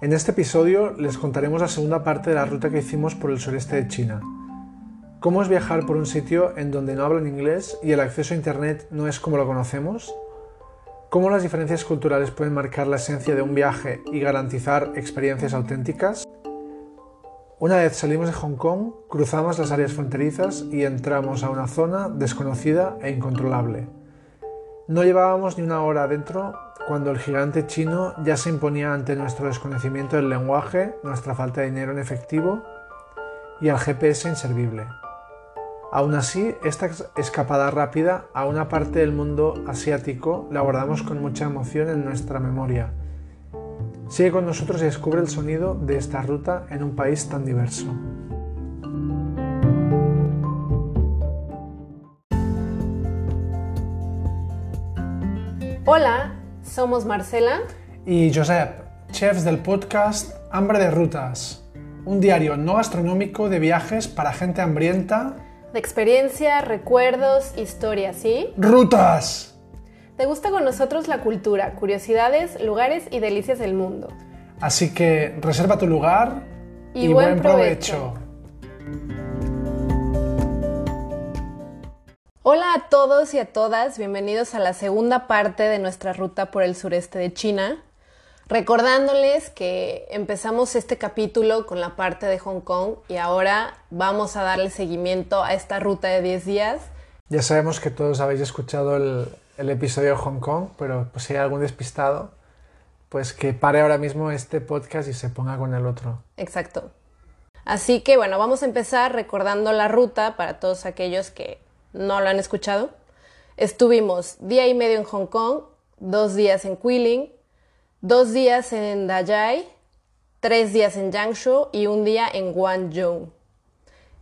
En este episodio les contaremos la segunda parte de la ruta que hicimos por el sureste de China. ¿Cómo es viajar por un sitio en donde no hablan inglés y el acceso a Internet no es como lo conocemos? ¿Cómo las diferencias culturales pueden marcar la esencia de un viaje y garantizar experiencias auténticas? Una vez salimos de Hong Kong, cruzamos las áreas fronterizas y entramos a una zona desconocida e incontrolable. No llevábamos ni una hora adentro cuando el gigante chino ya se imponía ante nuestro desconocimiento del lenguaje, nuestra falta de dinero en efectivo y al GPS inservible. Aún así, esta escapada rápida a una parte del mundo asiático la guardamos con mucha emoción en nuestra memoria. Sigue con nosotros y descubre el sonido de esta ruta en un país tan diverso. Hola, somos Marcela y Josep, chefs del podcast Hambre de Rutas, un diario no gastronómico de viajes para gente hambrienta. De experiencia, recuerdos, historias, ¿sí? ¡Rutas! ¿Te gusta con nosotros la cultura, curiosidades, lugares y delicias del mundo? Así que reserva tu lugar y, buen, provecho. Hola a todos y a todas, bienvenidos a la segunda parte de nuestra ruta por el sureste de China. Recordándoles que empezamos este capítulo con la parte de Hong Kong y ahora vamos a darle seguimiento a esta ruta de 10 días. Ya sabemos que todos habéis escuchado el, episodio de Hong Kong, pero pues si hay algún despistado, pues que pare ahora mismo este podcast y se ponga con el otro. Exacto. Así que bueno, vamos a empezar recordando la ruta para todos aquellos que no lo han escuchado. Estuvimos día y medio en Hong Kong, dos días en Quilin, dos días en Dayai, tres días en Yangshuo y un día en Guangzhou.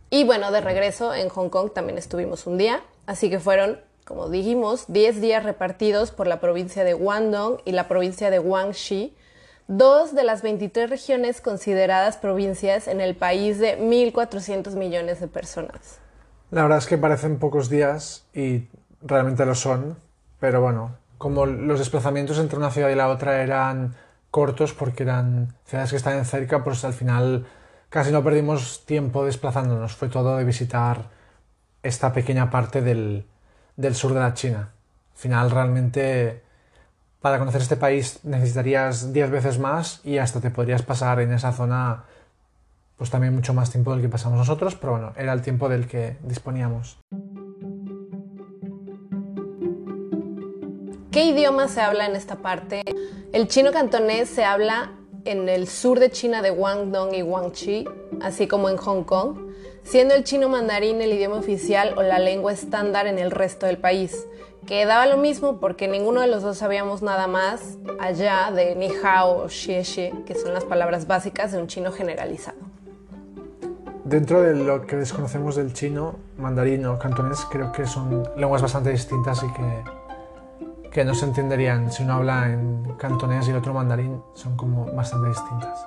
Y bueno, de regreso en Hong Kong también estuvimos un día, así que fueron, como dijimos, 10 días repartidos por la provincia de Guangdong y la provincia de Guangxi, dos de las 23 regiones consideradas provincias en el país de 1.400 millones de personas. La verdad es que parecen pocos días y realmente lo son, pero bueno, como los desplazamientos entre una ciudad y la otra eran cortos porque eran ciudades que estaban cerca, pues al final casi no perdimos tiempo desplazándonos, fue todo de visitar esta pequeña parte del, del sur de la China. Al final realmente para conocer este país necesitarías 10 veces más y hasta te podrías pasar en esa zona pues también mucho más tiempo del que pasamos nosotros, pero bueno, era el tiempo del que disponíamos. ¿Qué idioma se habla en esta parte? El chino cantonés se habla en el sur de China de Guangdong y Guangxi, así como en Hong Kong, siendo el chino mandarín el idioma oficial o la lengua estándar en el resto del país, que daba lo mismo porque ninguno de los dos sabíamos nada más allá de ni hao o xie xie, que son las palabras básicas de un chino generalizado. Dentro de lo que desconocemos del chino, mandarín o cantonés, creo que son lenguas bastante distintas y que, que no se entenderían si uno habla en cantonés y el otro mandarín, son como bastante distintas.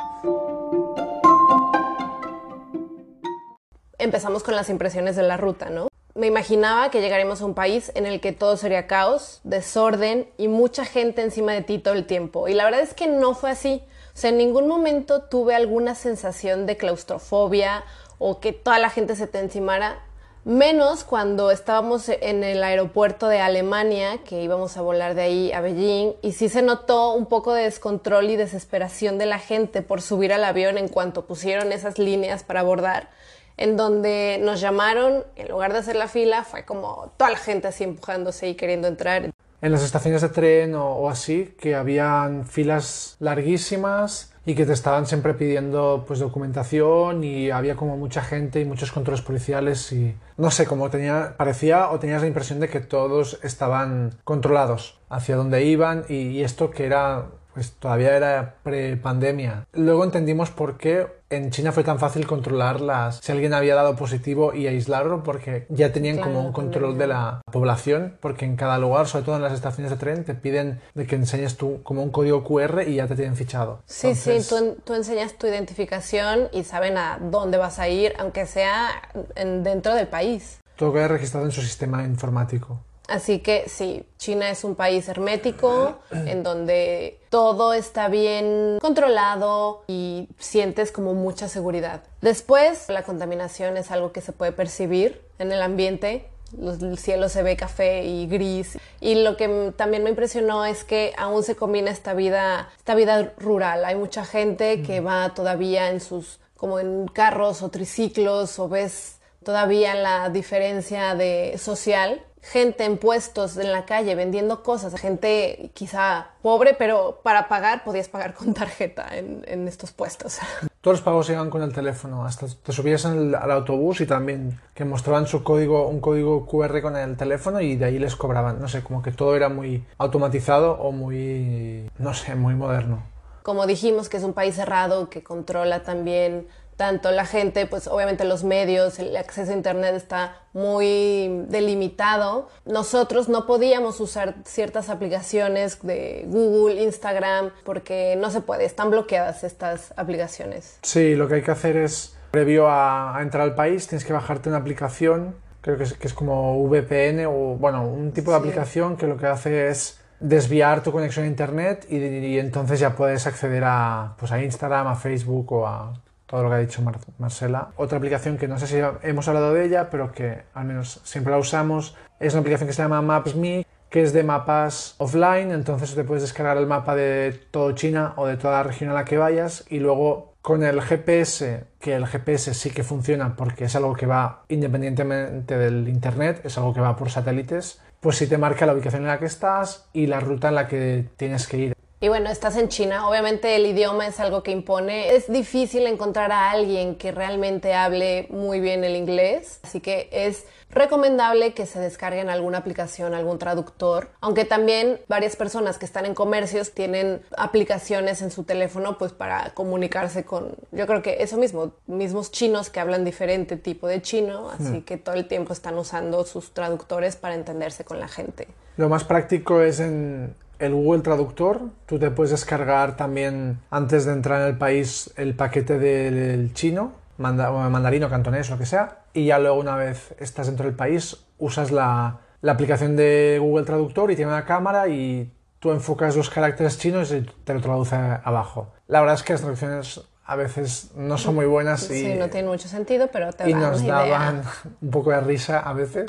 Empezamos con las impresiones de la ruta, ¿no? Me imaginaba que llegaremos a un país en el que todo sería caos, desorden y mucha gente encima de ti todo el tiempo. Y la verdad es que no fue así. O sea, en ningún momento tuve alguna sensación de claustrofobia o que toda la gente se te encimara, menos cuando estábamos en el aeropuerto de Alemania, que íbamos a volar de ahí a Beijing, y sí se notó un poco de descontrol y desesperación de la gente por subir al avión en cuanto pusieron esas líneas para abordar, en donde nos llamaron, en lugar de hacer la fila, fue como toda la gente así empujándose y queriendo entrar. En las estaciones de tren o, o así, que habían filas larguísimas, y que te estaban siempre pidiendo pues documentación y había como mucha gente y muchos controles policiales y no sé, como tenía, parecía o tenías la impresión de que todos estaban controlados hacia dónde iban y esto que era pues todavía era pre-pandemia. Luego entendimos por qué en China fue tan fácil controlarlas, si alguien había dado positivo y aislarlo, porque ya tenían como un control de la población, porque en cada lugar, sobre todo en las estaciones de tren, te piden de que enseñes tú como un código QR y ya te tienen fichado. Sí, sí, tú, tú, enseñas tu identificación y saben a dónde vas a ir, aunque sea en, dentro del país. Todo queda registrado en su sistema informático. Así que sí, China es un país hermético en donde todo está bien controlado y sientes como mucha seguridad. Después, la contaminación es algo que se puede percibir en el ambiente. El cielo se ve café y gris. Y lo que también me impresionó es que aún se combina esta vida, esta vida rural. Hay mucha gente que va todavía en sus, como en carros o triciclos o ves todavía la diferencia de social gente en puestos en la calle vendiendo cosas, gente quizá pobre, pero para pagar podías pagar con tarjeta en, estos puestos. Todos los pagos llegan con el teléfono, hasta te subías al autobús y también que mostraban su código, un código QR con el teléfono y de ahí les cobraban. No sé, como que todo era muy automatizado o muy, no sé, muy moderno. Como dijimos que es un país cerrado que controla también tanto la gente, pues obviamente los medios, el acceso a Internet está muy delimitado. Nosotros no podíamos usar ciertas aplicaciones de Google, Instagram, porque no se puede, están bloqueadas estas aplicaciones. Sí, lo que hay que hacer es, previo a, entrar al país, tienes que bajarte una aplicación, creo que es, que es como VPN o, bueno, un tipo de aplicación que lo que hace es desviar tu conexión a internet y, y, entonces ya puedes acceder a, pues a Instagram, a Facebook o a todo lo que ha dicho Marcela. Otra aplicación que no sé si hemos hablado de ella, pero que al menos siempre la usamos, es una aplicación que se llama Maps.me, que es de mapas offline, entonces te puedes descargar el mapa de todo China o de toda la región a la que vayas y luego con el GPS, que el GPS sí que funciona porque es algo que va independientemente del Internet, es algo que va por satélites, pues sí te marca la ubicación en la que estás y la ruta en la que tienes que ir. Y bueno, estás en China, obviamente el idioma es algo que impone. Es difícil encontrar a alguien que realmente hable muy bien el inglés, así que es recomendable que se descarguen alguna aplicación, algún traductor, aunque también varias personas que están en comercios tienen aplicaciones en su teléfono pues para comunicarse con, yo creo que eso mismo, mismos chinos que hablan diferente tipo de chino, así hmm. que todo el tiempo están usando sus traductores para entenderse con la gente. Lo más práctico es en el Google Traductor. Tú te puedes descargar también antes de entrar en el país el paquete del chino, mandarino, cantonés, lo que sea. Y ya luego una vez estás dentro del país, usas la, aplicación de Google Traductor y tiene una cámara y tú enfocas los caracteres chinos y te lo traduce abajo. La verdad es que las traducciones a veces no son muy buenas y... Sí, no tiene mucho sentido, pero te Y nos daban un poco de risa a veces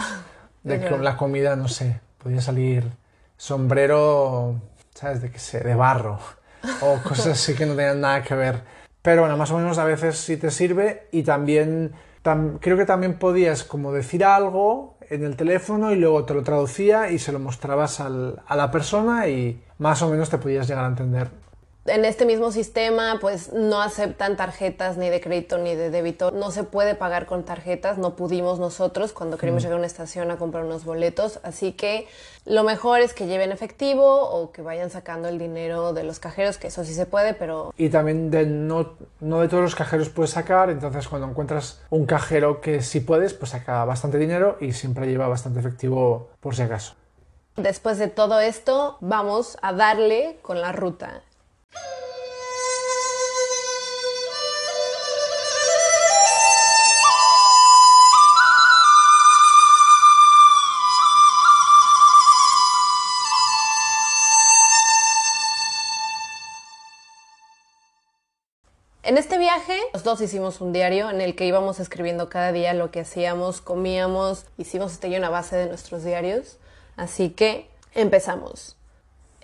de que la comida, no sé, podía salir sombrero, ¿sabes? De que sé, de barro o cosas así que no tenían nada que ver. Pero bueno, más o menos a veces sí te sirve y también creo que también podías como decir algo en el teléfono y luego te lo traducía y se lo mostrabas al, a la persona y más o menos te podías llegar a entender en este mismo sistema pues no aceptan tarjetas ni de crédito ni de débito. No se puede pagar con tarjetas, no pudimos nosotros cuando queríamos llegar a una estación a comprar unos boletos, así que lo mejor es que lleven efectivo o que vayan sacando el dinero de los cajeros, que eso sí se puede, pero... Y también de no, no de todos los cajeros puedes sacar, entonces cuando encuentras un cajero que sí puedes, pues saca bastante dinero y siempre lleva bastante efectivo por si acaso. Después de todo esto, vamos a darle con la ruta. En este viaje, los dos hicimos un diario en el que íbamos escribiendo cada día lo que hacíamos, comíamos, hicimos este una base de nuestros diarios. Así que empezamos.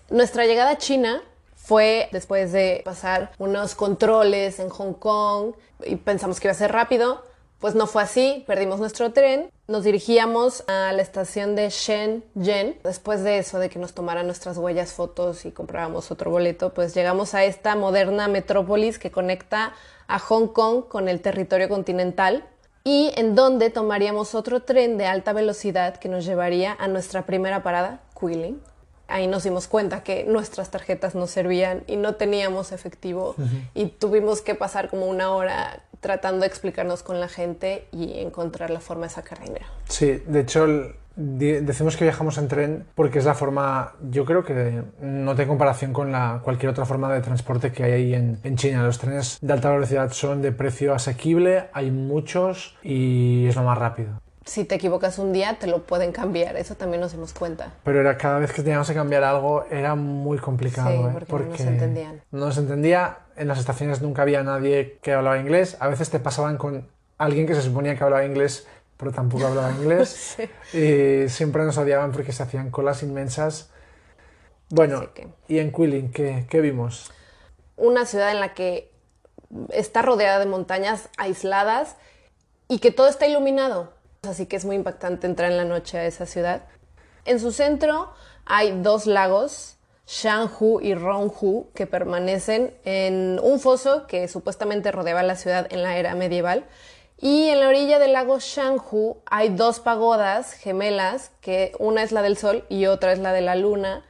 Nuestra llegada a China fue después de pasar unos controles en Hong Kong y pensamos que iba a ser rápido. Pues no fue así, perdimos nuestro tren, nos dirigíamos a la estación de Shenzhen. Después de eso, de que nos tomaran nuestras huellas, fotos y comprábamos otro boleto, pues llegamos a esta moderna metrópolis que conecta a Hong Kong con el territorio continental y en donde tomaríamos otro tren de alta velocidad que nos llevaría a nuestra primera parada, Quilin ahí nos dimos cuenta que nuestras tarjetas no servían y no teníamos efectivo y tuvimos que pasar como una hora tratando de explicarnos con la gente y encontrar la forma de sacar dinero. Sí, de hecho decimos que viajamos en tren porque es la forma, yo creo que no tiene comparación con la, cualquier otra forma de transporte que hay ahí en, en China. Los trenes de alta velocidad son de precio asequible, hay muchos y es lo más rápido. Si te equivocas un día, te lo pueden cambiar. Eso también nos dimos cuenta. Pero era cada vez que teníamos que cambiar algo era muy complicado. Sí, ¿eh? porque no se entendían. No se entendía. En las estaciones nunca había nadie que hablaba inglés. A veces te pasaban con alguien que se suponía que hablaba inglés, pero tampoco hablaba inglés. Sí. Y siempre nos odiaban porque se hacían colas inmensas. Bueno, que- y en Quilling, ¿qué, qué vimos? Una ciudad en la que está rodeada de montañas aisladas y que todo está iluminado. Así que es muy impactante entrar en la noche a esa ciudad. En su centro hay dos lagos, Shanghu y Ronghu, que permanecen en un foso que supuestamente rodeaba la ciudad en la era medieval. Y en la orilla del lago Shanghu hay dos pagodas gemelas, que una es la del sol y otra es la de la luna,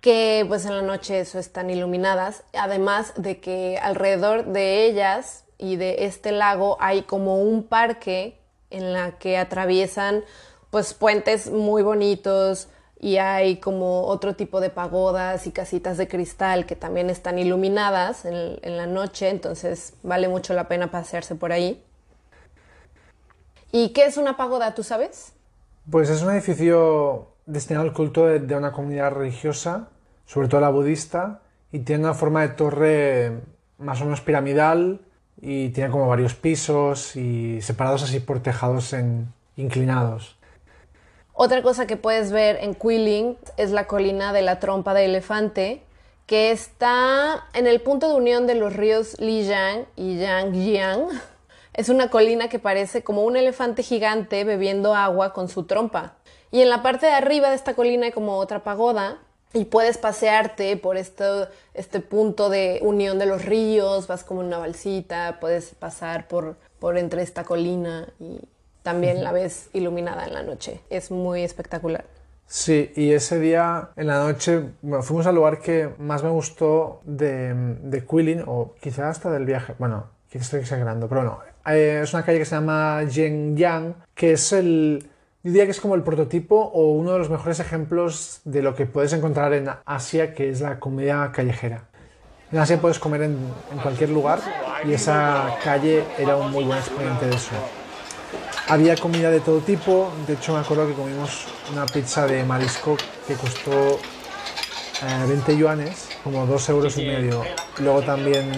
que pues en la noche eso están iluminadas, además de que alrededor de ellas y de este lago hay como un parque en la que atraviesan pues puentes muy bonitos y hay como otro tipo de pagodas y casitas de cristal que también están iluminadas en, la noche, entonces vale mucho la pena pasearse por ahí. ¿Y qué es una pagoda, tú sabes? Pues es un edificio destinado al culto de una comunidad religiosa, sobre todo la budista, y tiene una forma de torre más o menos piramidal y tiene como varios pisos y separados así por tejados inclinados. Otra cosa que puedes ver en Quilling es la colina de la trompa de elefante, que está en el punto de unión de los ríos Lijiang y Yangjiang. Es una colina que parece como un elefante gigante bebiendo agua con su trompa. Y en la parte de arriba de esta colina hay como otra pagoda y puedes pasearte por esto, este punto de unión de los ríos, vas como en una balsita, puedes pasar por, por entre esta colina y también la ves iluminada en la noche. Es muy espectacular. Sí, y ese día en la noche bueno, fuimos al lugar que más me gustó de, de Quilin, o quizá hasta del viaje. Bueno, quizá estoy exagerando, pero no. Eh, es una calle que se llama Zhengyang, que es el. Yo diría que es como el prototipo o uno de los mejores ejemplos de lo que puedes encontrar en Asia, que es la comida callejera. En Asia puedes comer en, cualquier lugar y esa calle era un muy buen exponente de eso. Había comida de todo tipo, de hecho me acuerdo que comimos una pizza de marisco que costó eh, 20 yuanes, como 2 euros y medio. Luego también,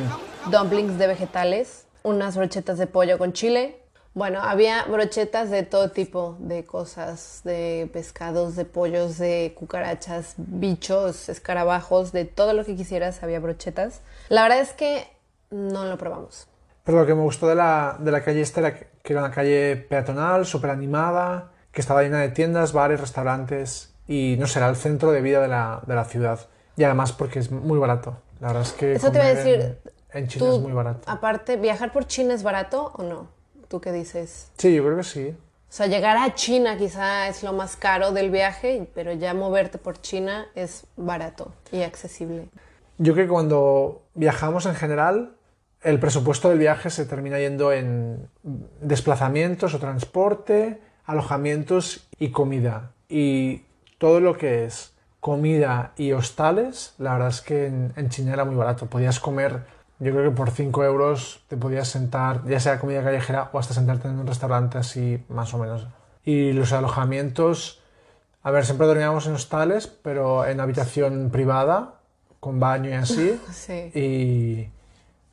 Dumplings de vegetales, unas brochetas de pollo con chile. Bueno, había brochetas de todo tipo de cosas, de pescados, de pollos, de cucarachas, bichos, escarabajos, de todo lo que quisieras había brochetas. La verdad es que no lo probamos. pero lo que me gustó de la, de la calle esta era que era una calle peatonal, súper animada, que estaba llena de tiendas, bares, restaurantes y no sé, era el centro de vida de la, de la ciudad. Y además porque es muy barato. La verdad es que Eso te iba a en- decir, en, China Tú, es muy barato. Aparte, ¿viajar por China es barato o no? ¿Tú qué dices? Sí, yo creo que sí. O sea, llegar a China quizá es lo más caro del viaje, pero ya moverte por China es barato y accesible. Yo creo que cuando viajamos en general, el presupuesto del viaje se termina yendo en desplazamientos o transporte, alojamientos y comida. Y todo lo que es comida y hostales, la verdad es que en, en China era muy barato. Podías comer, yo creo que por 5 euros te podías sentar, ya sea comida callejera o hasta sentarte en un restaurante así, más o menos. Y los alojamientos, a ver, siempre dormíamos en hostales, pero en habitación privada, con baño y así. Sí. y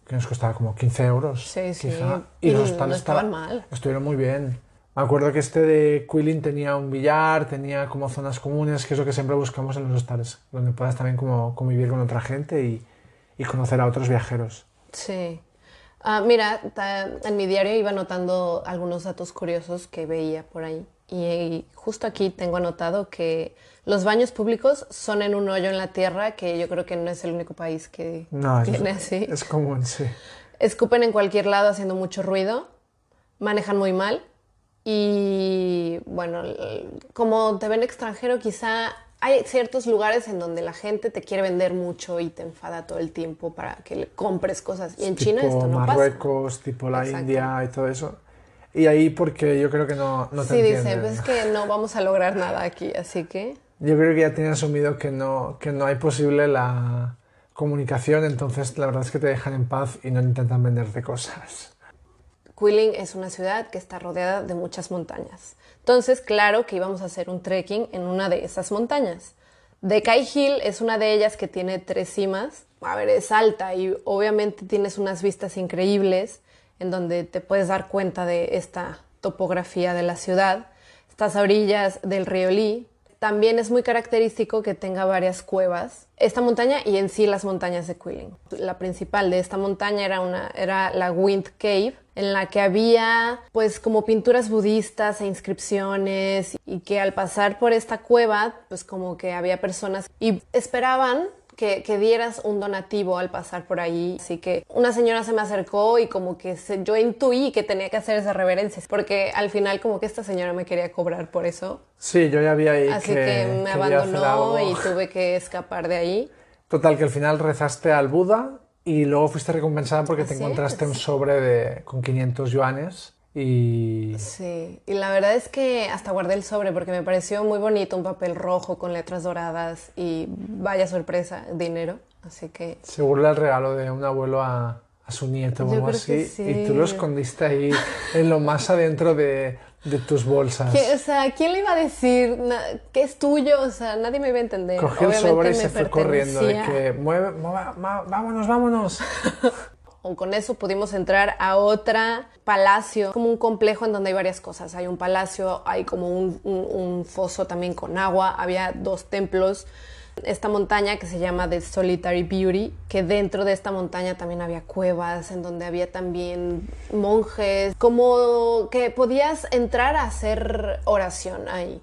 que nos costaba como 15 euros. Sí, sí. quizá. Y Y los no hostales estaban estaba- mal. Estuvieron muy bien. Me acuerdo que este de Quilin tenía un billar, tenía como zonas comunes, que es lo que siempre buscamos en los hostales, donde puedas también como convivir con otra gente y, y conocer a otros viajeros. Sí. Ah, mira, en mi diario iba anotando algunos datos curiosos que veía por ahí. Y, justo aquí tengo anotado que los baños públicos son en un hoyo en la tierra, que yo creo que no es el único país que No, es, tiene así. es común, sí. Escupen en cualquier lado haciendo mucho ruido, manejan muy mal y bueno, como te ven extranjero quizá hay ciertos lugares en donde la gente te quiere vender mucho y te enfada todo el tiempo para que le compres cosas. Y en China tipo esto no pasa. Marruecos, tipo la Exacto. India y todo eso. Y ahí porque yo creo que no, no te Sí, dice, entienden. pues es que no vamos a lograr nada aquí, así que... Yo creo que ya tienen asumido que no, que no hay posible la comunicación, entonces la verdad es que te dejan en paz y no intentan venderte cosas. Quilling es una ciudad que está rodeada de muchas montañas. Entonces, claro que íbamos a hacer un trekking en una de esas montañas. Decay Hill es una de ellas que tiene tres cimas. A ver, es alta y obviamente tienes unas vistas increíbles en donde te puedes dar cuenta de esta topografía de la ciudad. Estás a orillas del río Lee. También es muy característico que tenga varias cuevas. Esta montaña y en sí las montañas de Quilling. La principal de esta montaña era, una, era la Wind Cave, en la que había pues como pinturas budistas e inscripciones y que al pasar por esta cueva pues como que había personas y esperaban que, dieras un donativo al pasar por ahí. Así que una señora se me acercó y como que yo intuí que tenía que hacer esa reverencia, porque al final como que esta señora me quería cobrar por eso. Sí, yo ya había ahí Así que, me abandonó y tuve que escapar de ahí. Total, que al final rezaste al Buda y luego fuiste recompensada porque te encontraste un sobre de, con 500 yuanes y... Sí, y la verdad es que hasta guardé el sobre porque me pareció muy bonito, un papel rojo con letras doradas y vaya sorpresa, dinero, así que... Seguro el regalo de un abuelo a, a su nieto o algo así y tú lo escondiste ahí en lo más adentro de, de tus bolsas. O sea, ¿quién le iba a decir que es tuyo? O sea, nadie me iba a entender. Cogió el sobre y se fue corriendo de que mueve, vámonos, vámonos. con eso pudimos entrar a otra palacio, como un complejo en donde hay varias cosas. Hay un palacio, hay como un, foso también con agua, había dos templos. Esta montaña que se llama The Solitary Beauty, que dentro de esta montaña también había cuevas, en donde había también monjes, como que podías entrar a hacer oración ahí.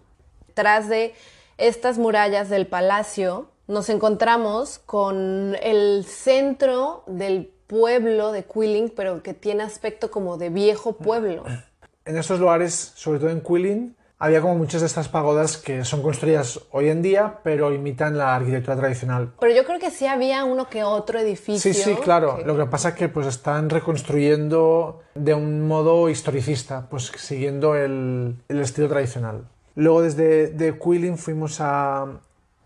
Tras de estas murallas del palacio, nos encontramos con el centro del pueblo de Quilling, pero que tiene aspecto como de viejo pueblo. En estos lugares, sobre todo en Quilling, había como muchas de estas pagodas que son construidas hoy en día, pero imitan la arquitectura tradicional. Pero yo creo que sí había uno que otro edificio. Sí, sí, claro. Lo que pasa es que pues están reconstruyendo de un modo historicista, pues siguiendo el, estilo tradicional. Luego desde de Quilling fuimos a,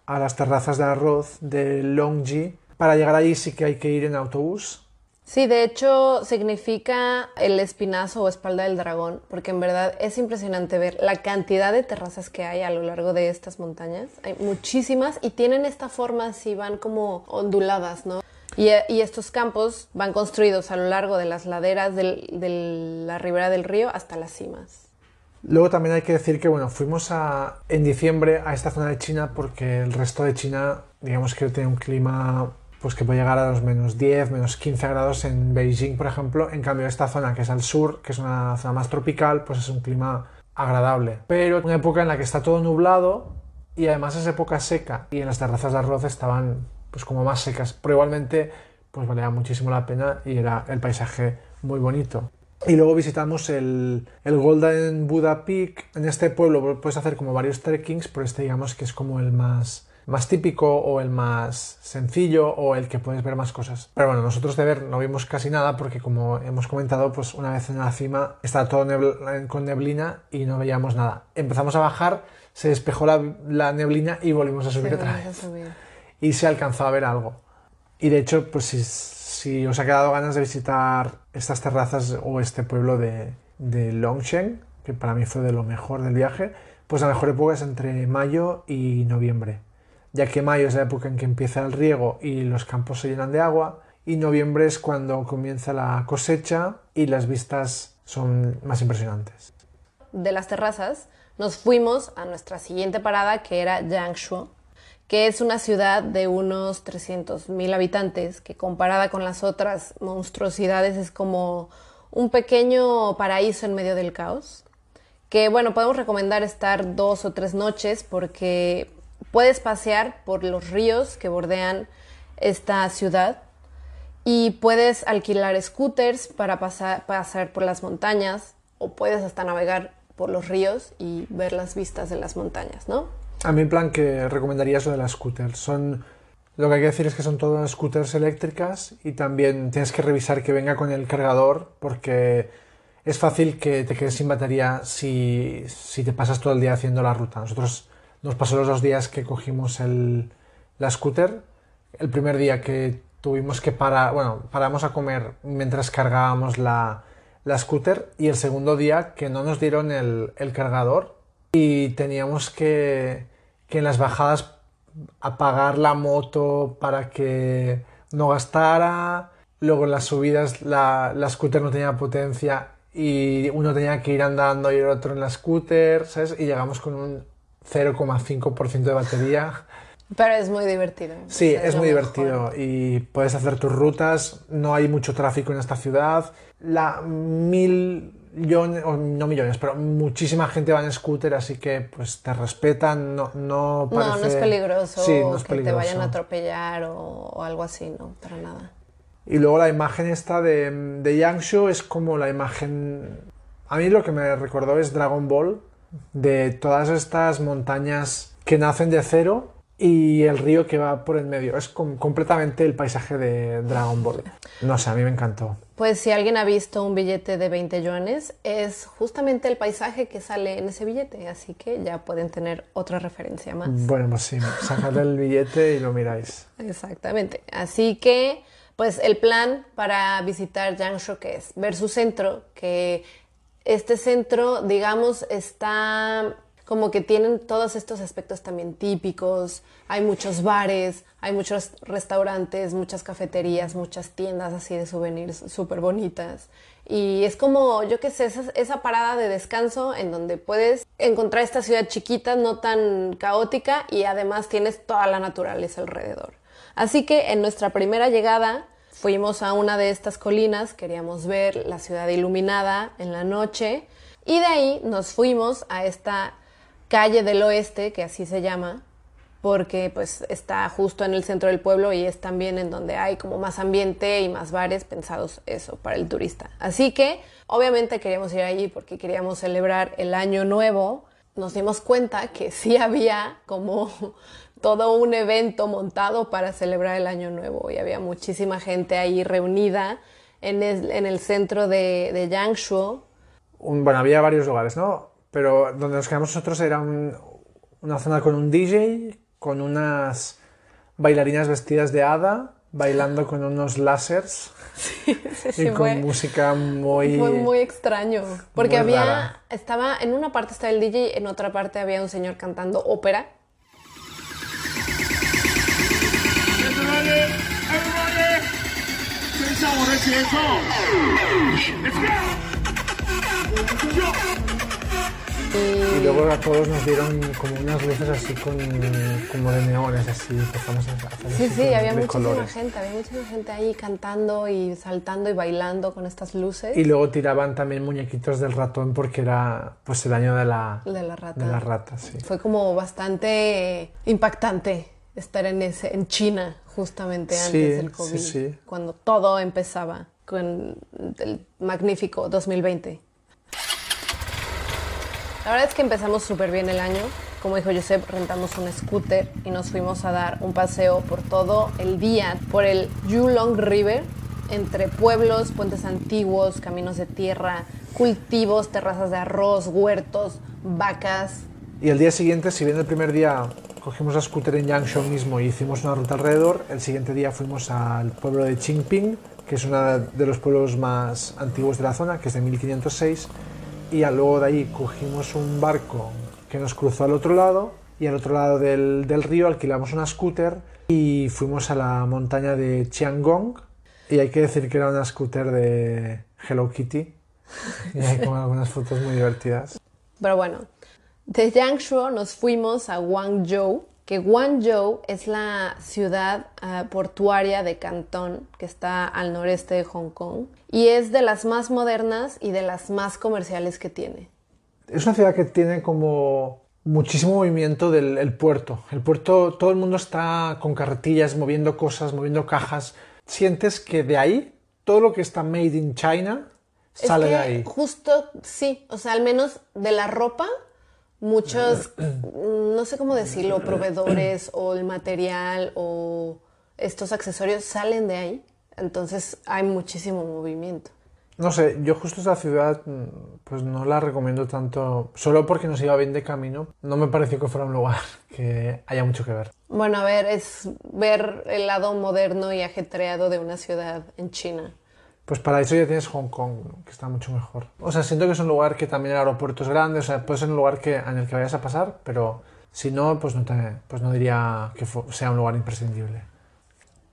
a las terrazas de arroz de Longji. Para llegar allí sí que hay que ir en autobús Sí, de hecho significa el espinazo o espalda del dragón, porque en verdad es impresionante ver la cantidad de terrazas que hay a lo largo de estas montañas. Hay muchísimas y tienen esta forma así, van como onduladas, ¿no? Y, estos campos van construidos a lo largo de las laderas de la ribera del río hasta las cimas. Luego también hay que decir que bueno, fuimos a, en diciembre a esta zona de China porque el resto de China, digamos que tiene un clima pues que puede llegar a los menos 10, menos 15 grados en Beijing, por ejemplo. En cambio, esta zona que es al sur, que es una zona más tropical, pues es un clima agradable. Pero una época en la que está todo nublado y además es época seca y en las terrazas de arroz estaban pues como más secas, pero igualmente pues valía muchísimo la pena y era el paisaje muy bonito. Y luego visitamos el, Golden Buddha Peak. En este pueblo puedes hacer como varios trekkings, pero este digamos que es como el más más típico o el más sencillo o el que puedes ver más cosas. Pero bueno, nosotros de ver no vimos casi nada porque como hemos comentado, pues una vez en la cima estaba todo con neblina y no veíamos nada. Empezamos a bajar, se despejó la, neblina y volvimos a subir otra vez. Y se alcanzó a ver algo. Y de hecho, pues si, si, os ha quedado ganas de visitar estas terrazas o este pueblo de, de Longsheng, que para mí fue de lo mejor del viaje, pues la mejor época es entre mayo y noviembre ya que mayo es la época en que empieza el riego y los campos se llenan de agua, y noviembre es cuando comienza la cosecha y las vistas son más impresionantes. De las terrazas nos fuimos a nuestra siguiente parada que era Yangshuo, que es una ciudad de unos 300.000 habitantes que comparada con las otras monstruosidades es como un pequeño paraíso en medio del caos. Que bueno, podemos recomendar estar dos o tres noches porque Puedes pasear por los ríos que bordean esta ciudad y puedes alquilar scooters para pasar, pasar por las montañas o puedes hasta navegar por los ríos y ver las vistas de las montañas, ¿no? A mí en plan que recomendaría eso de las scooters. Son, lo que hay que decir es que son todas scooters eléctricas y también tienes que revisar que venga con el cargador porque es fácil que te quedes sin batería si, si te pasas todo el día haciendo la ruta. Nosotros nos pasó los dos días que cogimos el, la scooter. El primer día que tuvimos que parar, bueno, paramos a comer mientras cargábamos la, la scooter y el segundo día que no nos dieron el, el cargador y teníamos que, que en las bajadas apagar la moto para que no gastara, luego en las subidas la, la scooter no tenía potencia y uno tenía que ir andando y el otro en la scooter, ¿sabes? Y llegamos con un 0,5% de batería. Pero es muy divertido. Sí, es muy mejor. divertido y puedes hacer tus rutas, no hay mucho tráfico en esta ciudad. La mil millones, no millones, pero muchísima gente va en scooter, así que pues te respetan, no, no parece... No, no es peligroso Sí, no es que te vayan a peligroso. atropellar o, o algo así, no, para nada. Y luego la imagen esta de, de Yangshu es como la imagen... A mí lo que me recordó es Dragon Ball, de todas estas montañas que nacen de cero y el río que va por el medio. Es com- completamente el paisaje de Dragon Ball. No sé, a mí me encantó. Pues si alguien ha visto un billete de 20 yuanes, es justamente el paisaje que sale en ese billete, así que ya pueden tener otra referencia más. Bueno, pues sí, sacad el billete y lo miráis. Exactamente. Así que, pues el plan para visitar Yangshuo, que es ver su centro, que este centro, digamos, está como que tienen todos estos aspectos también típicos. Hay muchos bares, hay muchos restaurantes, muchas cafeterías, muchas tiendas así de souvenirs súper bonitas. Y es como, yo qué sé, esa, esa parada de descanso en donde puedes encontrar esta ciudad chiquita, no tan caótica, y además tienes toda la naturaleza alrededor. Así que en nuestra primera llegada fuimos a una de estas colinas, queríamos ver la ciudad iluminada en la noche, y de ahí nos fuimos a esta calle del oeste, que así se llama, porque pues está justo en el centro del pueblo y es también en donde hay como más ambiente y más bares pensados eso para el turista. Así que obviamente queríamos ir allí porque queríamos celebrar el año nuevo. Nos dimos cuenta que sí había como todo un evento montado para celebrar el año nuevo y había muchísima gente ahí reunida en el, en el centro de, de Yangshuo. Bueno, había varios lugares, ¿no? Pero donde nos quedamos nosotros era un- una zona con un DJ, con unas bailarinas vestidas de hada, bailando con unos láseres Sí, sí, y con fue- música muy... Fue muy extraño, porque muy había, rara. estaba, en una parte estaba el DJ, en otra parte había un señor cantando ópera. Y luego a todos nos dieron como unas luces así con, como de neones, así, empezamos a hacer Sí, sí, había muchísima colores. gente, había muchísima gente ahí cantando y saltando y bailando con estas luces Y luego tiraban también muñequitos del ratón porque era pues el año de la, de la rata. de la rata, sí. Fue como bastante impactante estar en ese, en China justamente antes Sí, del COVID, sí. cuando todo empezaba con el magnífico 2020. La verdad es que empezamos súper bien el año. Como dijo Josep, rentamos un scooter y nos fuimos a dar un paseo por todo el día por el Yulong River, entre pueblos, puentes antiguos, caminos de tierra, cultivos, terrazas de arroz, huertos, vacas. Y el día siguiente, si bien el primer día cogimos la scooter en Yangshuo mismo y hicimos una ruta alrededor, el siguiente día fuimos al pueblo de Qingping, que es uno de los pueblos más antiguos de la zona, que es de 1506, y luego de ahí cogimos un barco que nos cruzó al otro lado, y al otro lado del, del río alquilamos una scooter y fuimos a la montaña de Chiangong, y hay que decir que era una scooter de Hello Kitty, y hay como algunas fotos muy divertidas. Pero bueno, de Yangshuo nos fuimos a Guangzhou, que Guangzhou es la ciudad ah, portuaria de Cantón, que está al noreste de Hong Kong, y es de las más modernas y de las más comerciales que tiene. Es una ciudad que tiene como muchísimo movimiento del el puerto. El puerto, todo el mundo está con carretillas, moviendo cosas, moviendo cajas. Sientes que de ahí, todo lo que está made in China Es sale que de ahí. Justo, sí, o sea, al menos de la ropa, muchos, no sé cómo decirlo, proveedores o el material o estos accesorios salen de ahí. Entonces hay muchísimo movimiento. No sé, yo justo esa ciudad mm, pues no la recomiendo tanto, solo porque nos iba bien de camino. No me pareció que fuera un lugar que haya mucho que ver. Bueno, a ver, es ver el lado moderno y ajetreado de una ciudad en China. Pues para eso ya tienes Hong Kong, ¿no? que está mucho mejor. O sea, siento que es un lugar que también el aeropuerto es grande, o sea, puede ser un lugar que, en el que vayas a pasar, pero si no, pues no, te- pues no diría que sea un lugar imprescindible.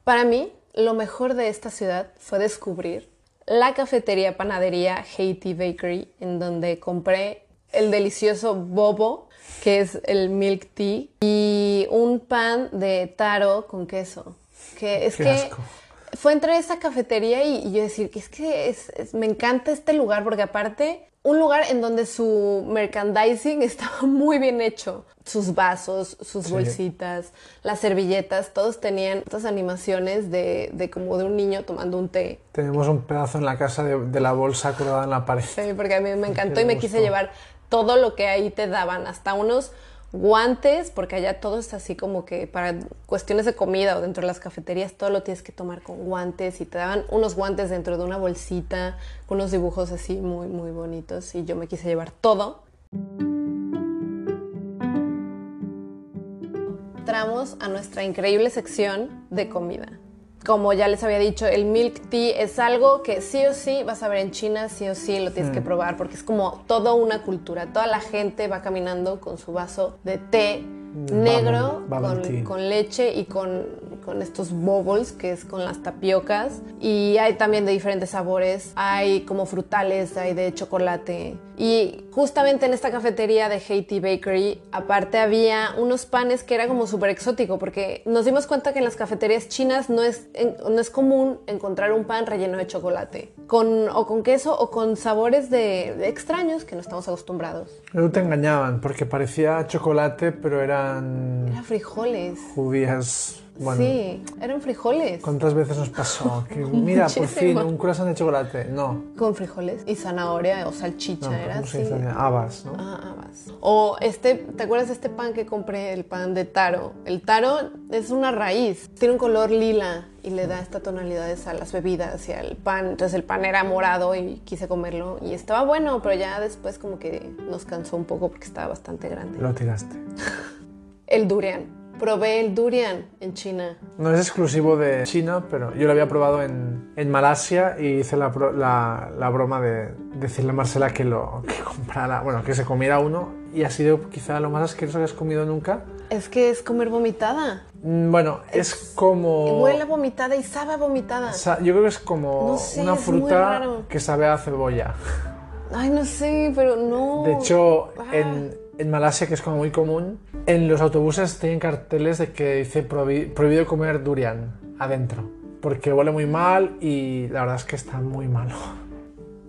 Para mí, lo mejor de esta ciudad fue descubrir la cafetería panadería Haiti Bakery, en donde compré el delicioso bobo, que es el milk tea, y un pan de taro con queso. Que es Qué que asco. Fue entrar a esa cafetería y, y yo decir que es que es- es- me encanta este lugar porque aparte un lugar en donde su merchandising estaba muy bien hecho. Sus vasos, sus Sí. bolsitas, las servilletas, todos tenían estas animaciones de, de como de un niño tomando un té. Tenemos un pedazo en la casa de, de la bolsa colgada en la pared. Sí, porque a mí me encantó y me quise llevar todo lo que ahí te daban, hasta unos guantes, porque allá todo es así como que para cuestiones de comida o dentro de las cafeterías todo lo tienes que tomar con guantes y te daban unos guantes dentro de una bolsita con unos dibujos así muy, muy bonitos y yo me quise llevar todo. Entramos a nuestra increíble sección de comida. Como ya les había dicho, el milk tea es algo que sí o sí vas a ver en China, sí o sí lo tienes que probar, porque es como toda una cultura. Toda la gente va caminando con su vaso de té negro, Bubble- bubble con, tea. con leche y con, con estos bubbles, que es con las tapiocas. Y hay también de diferentes sabores. Hay como frutales, hay de chocolate. Y justamente en esta cafetería de Haiti Bakery, aparte había unos panes que era como súper exótico, porque nos dimos cuenta que en las cafeterías chinas no es, en- no es común encontrar un pan relleno de chocolate, con, o con queso o con sabores de, de extraños que no estamos acostumbrados. Luego te engañaban porque parecía chocolate, pero eran Eran frijoles. judías. Bueno, sí, eran frijoles. ¿cuántas veces nos pasó? Que, mira, por fin, un croissant de chocolate. No, Con frijoles y zanahoria o salchicha, no, era ¿cómo se así. Habas, ¿no? Ah, habas. O este, ¿te acuerdas de este pan que compré? El pan de taro. El taro es una raíz, tiene un color lila y le da esta tonalidades a las bebidas y al pan. Entonces el pan era morado y quise comerlo y estaba bueno, pero ya después como que nos cansó un poco porque estaba bastante grande. Lo tiraste. El durian. Probé el durian en China. No es exclusivo de China, pero yo lo había probado en, en Malasia y hice la, la- la broma de decirle a Marcela que lo que comprara, bueno, que se comiera uno y ha sido quizá lo más asqueroso que has comido nunca. Es que es comer vomitada. Mm, Bueno, es, como... Huele a vomitada y sabe a vomitada. sa- Yo creo que es como No sé, una es fruta que sabe a cebolla. Ay, no sé, pero no. De hecho, Ah. en, en Malasia, que es como muy común, en los autobuses tienen carteles de que dice prohibi- prohibido comer durian adentro. Porque huele muy mal y la verdad es que está muy malo.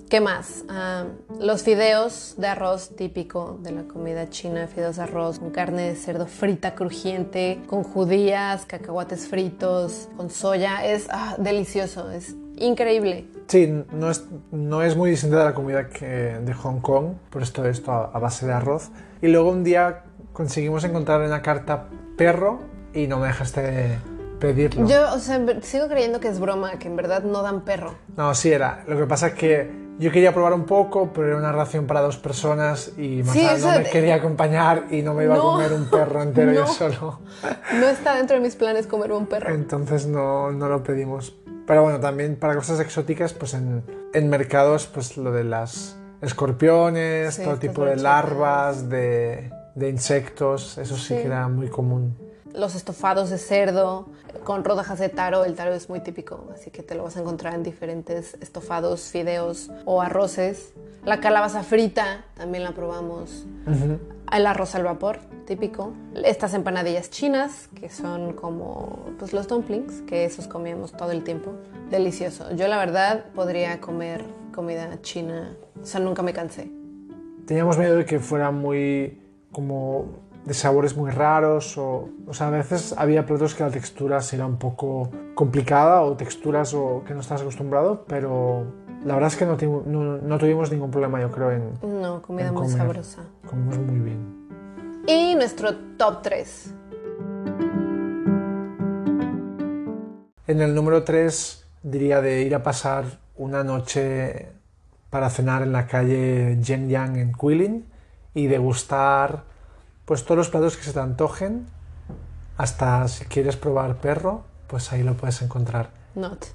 ¿Qué más? Ah, los fideos de arroz típico de la comida china, fideos de arroz con carne de cerdo frita crujiente, con judías, cacahuates fritos, con soya. Es ah, delicioso, es increíble. Sí, no es, no es muy distinta de la comida que de Hong Kong, por esto esto a, a base de arroz. Y luego un día conseguimos encontrar en la carta perro y no me dejaste pedirlo. Yo, o sea, sigo creyendo que es broma, que en verdad no dan perro. No, sí era. Lo que pasa es que yo quería probar un poco, pero era una ración para dos personas y Sí, Marcela eso no me quería acompañar y no me iba No. a comer un perro entero yo No. solo. No está dentro de mis planes comer un perro. Entonces no, no lo pedimos. Pero bueno, también para cosas exóticas, pues en, en mercados, pues lo de las escorpiones, Sí, todo estas tipo de larvas, de, de insectos, eso sí, Sí. que era muy común. Los estofados de cerdo con rodajas de taro. El taro es muy típico, así que te lo vas a encontrar en diferentes estofados, fideos o arroces. La calabaza frita también la probamos. El arroz al vapor, típico. Estas empanadillas chinas, que son como pues, los dumplings, que esos comíamos todo el tiempo. Delicioso. Yo la verdad podría comer comida china. O sea, nunca me cansé. Teníamos miedo de que fuera muy como de sabores muy raros o, o sea, a veces había platos que la textura era un poco complicada o texturas o que no estás acostumbrado, pero la verdad es que no, no- no tuvimos ningún problema, yo creo, en, No, comida en muy comer. sabrosa. Comimos muy bien. Y nuestro top 3. En el número 3 diría de ir a pasar una noche para cenar en la calle Shenyang en Guilin y degustar pues todos los platos que se te antojen, hasta si quieres probar perro, pues ahí lo puedes encontrar. Not.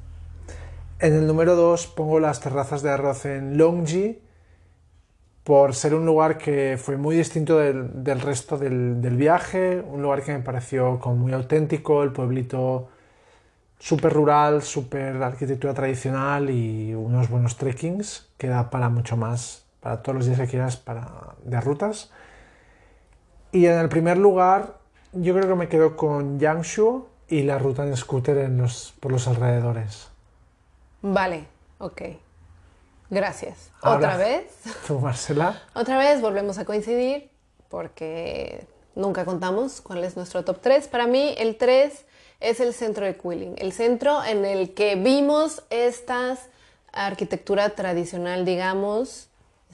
En el número 2 pongo las terrazas de arroz en Longji por ser un lugar que fue muy distinto del, del resto del, del viaje, un lugar que me pareció como muy auténtico, el pueblito súper rural, súper arquitectura tradicional y unos buenos trekkings que da para mucho más, para todos los días que quieras para, de rutas. Y en el primer lugar, yo creo que me quedo con Yangshuo y la ruta en scooter en los, por los alrededores. Vale, ok. Gracias. Ahora- Otra vez. ¿Tú, Marcela? Otra vez volvemos a coincidir porque nunca contamos cuál es nuestro top 3. Para mí el 3 es el centro de Quilling, el centro en el que vimos estas arquitectura tradicional, digamos,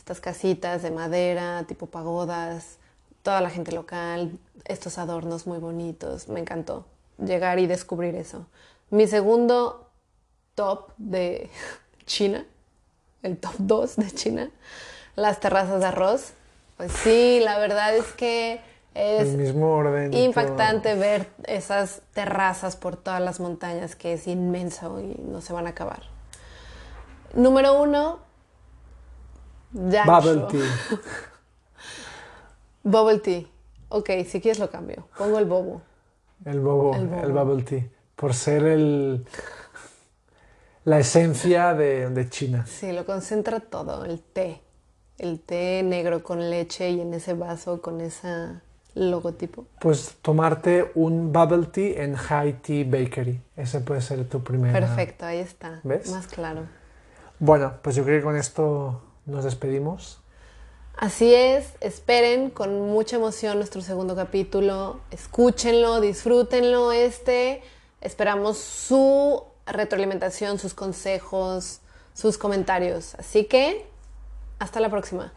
estas casitas de madera, tipo pagodas, toda la gente local, estos adornos muy bonitos. Me encantó llegar y descubrir eso. Mi segundo top de China, el top 2 de China, las terrazas de arroz. Pues sí, la verdad es que es el mismo orden. impactante todo. ver esas terrazas por todas las montañas, que es inmenso y no se van a acabar. Número uno, Bubble tea. Bubble tea. Ok, si quieres lo cambio. Pongo el bobo. El bobo, El bubble tea. Por ser el, la esencia de, de China. Sí, lo concentra todo, el té. El té negro con leche y en ese vaso con ese logotipo. Pues tomarte un bubble tea en High Tea Bakery. Ese puede ser tu primera. Perfecto, ahí está. ¿Ves? Más claro. Bueno, pues yo creo que con esto nos despedimos. Así es, esperen con mucha emoción nuestro segundo capítulo, escúchenlo, disfrútenlo este, esperamos su retroalimentación, sus consejos, sus comentarios. Así que, hasta la próxima.